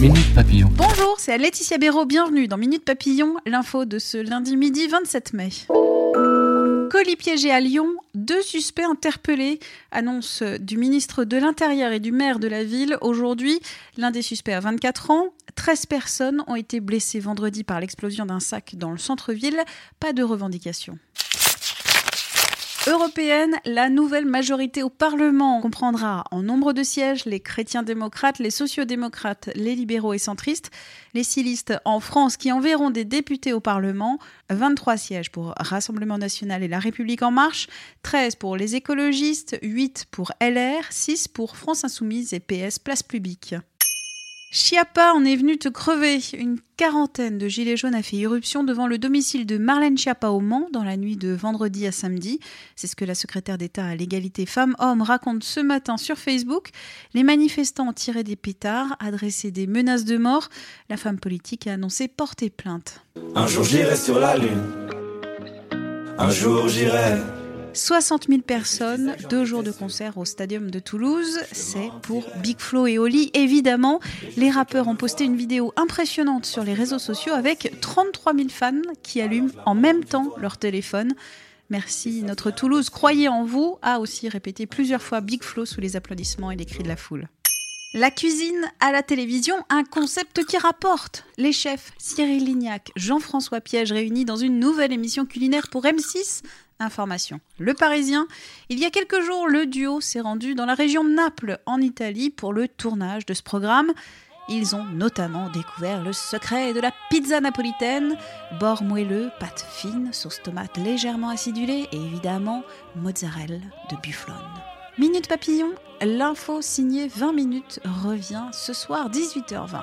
Minute Papillon. Bonjour, c'est Laetitia Béraud, bienvenue dans Minute Papillon, l'info de ce lundi midi 27 mai. Colis piégé à Lyon, deux suspects interpellés. Annonce du ministre de l'Intérieur et du maire de la ville. Aujourd'hui, l'un des suspects a 24 ans. 13 personnes ont été blessées vendredi par l'explosion d'un sac dans le centre-ville. Pas de revendication européenne, la nouvelle majorité au Parlement comprendra en nombre de sièges les chrétiens démocrates, les sociodémocrates, les libéraux et centristes, les six listes en France qui enverront des députés au Parlement, 23 sièges pour Rassemblement national et La République en marche, 13 pour les écologistes, 8 pour LR, 6 pour France insoumise et PS Place publique. Chiappa, on est venu te crever. Une quarantaine de gilets jaunes a fait irruption devant le domicile de Marlène Schiappa au Mans dans la nuit de vendredi à samedi. C'est ce que la secrétaire d'État à l'égalité femmes-hommes raconte ce matin sur Facebook. Les manifestants ont tiré des pétards, adressé des menaces de mort. La femme politique a annoncé porter plainte. Un jour j'irai sur la lune. Un jour j'irai 60 000 personnes, deux jours de concert au Stadium de Toulouse. C'est pour Big Flo et Oli, évidemment. Les rappeurs ont posté une vidéo impressionnante sur les réseaux sociaux avec 33 000 fans qui allument en même temps leur téléphone. Merci, notre Toulouse, croyez en vous, a aussi répété plusieurs fois Big Flo sous les applaudissements et les cris de la foule. La cuisine à la télévision, un concept qui rapporte. Les chefs Cyril Lignac, Jean-François Piège réunis dans une nouvelle émission culinaire pour M6 Information. Le Parisien. Il y a quelques jours, le duo s'est rendu dans la région de Naples, en Italie, pour le tournage de ce programme. Ils ont notamment découvert le secret de la pizza napolitaine. Bord moelleux, pâte fine, sauce tomate légèrement acidulée et évidemment mozzarella de bufflone. Minute Papillon, l'info signée 20 minutes revient ce soir 18h20.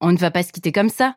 On ne va pas se quitter comme ça.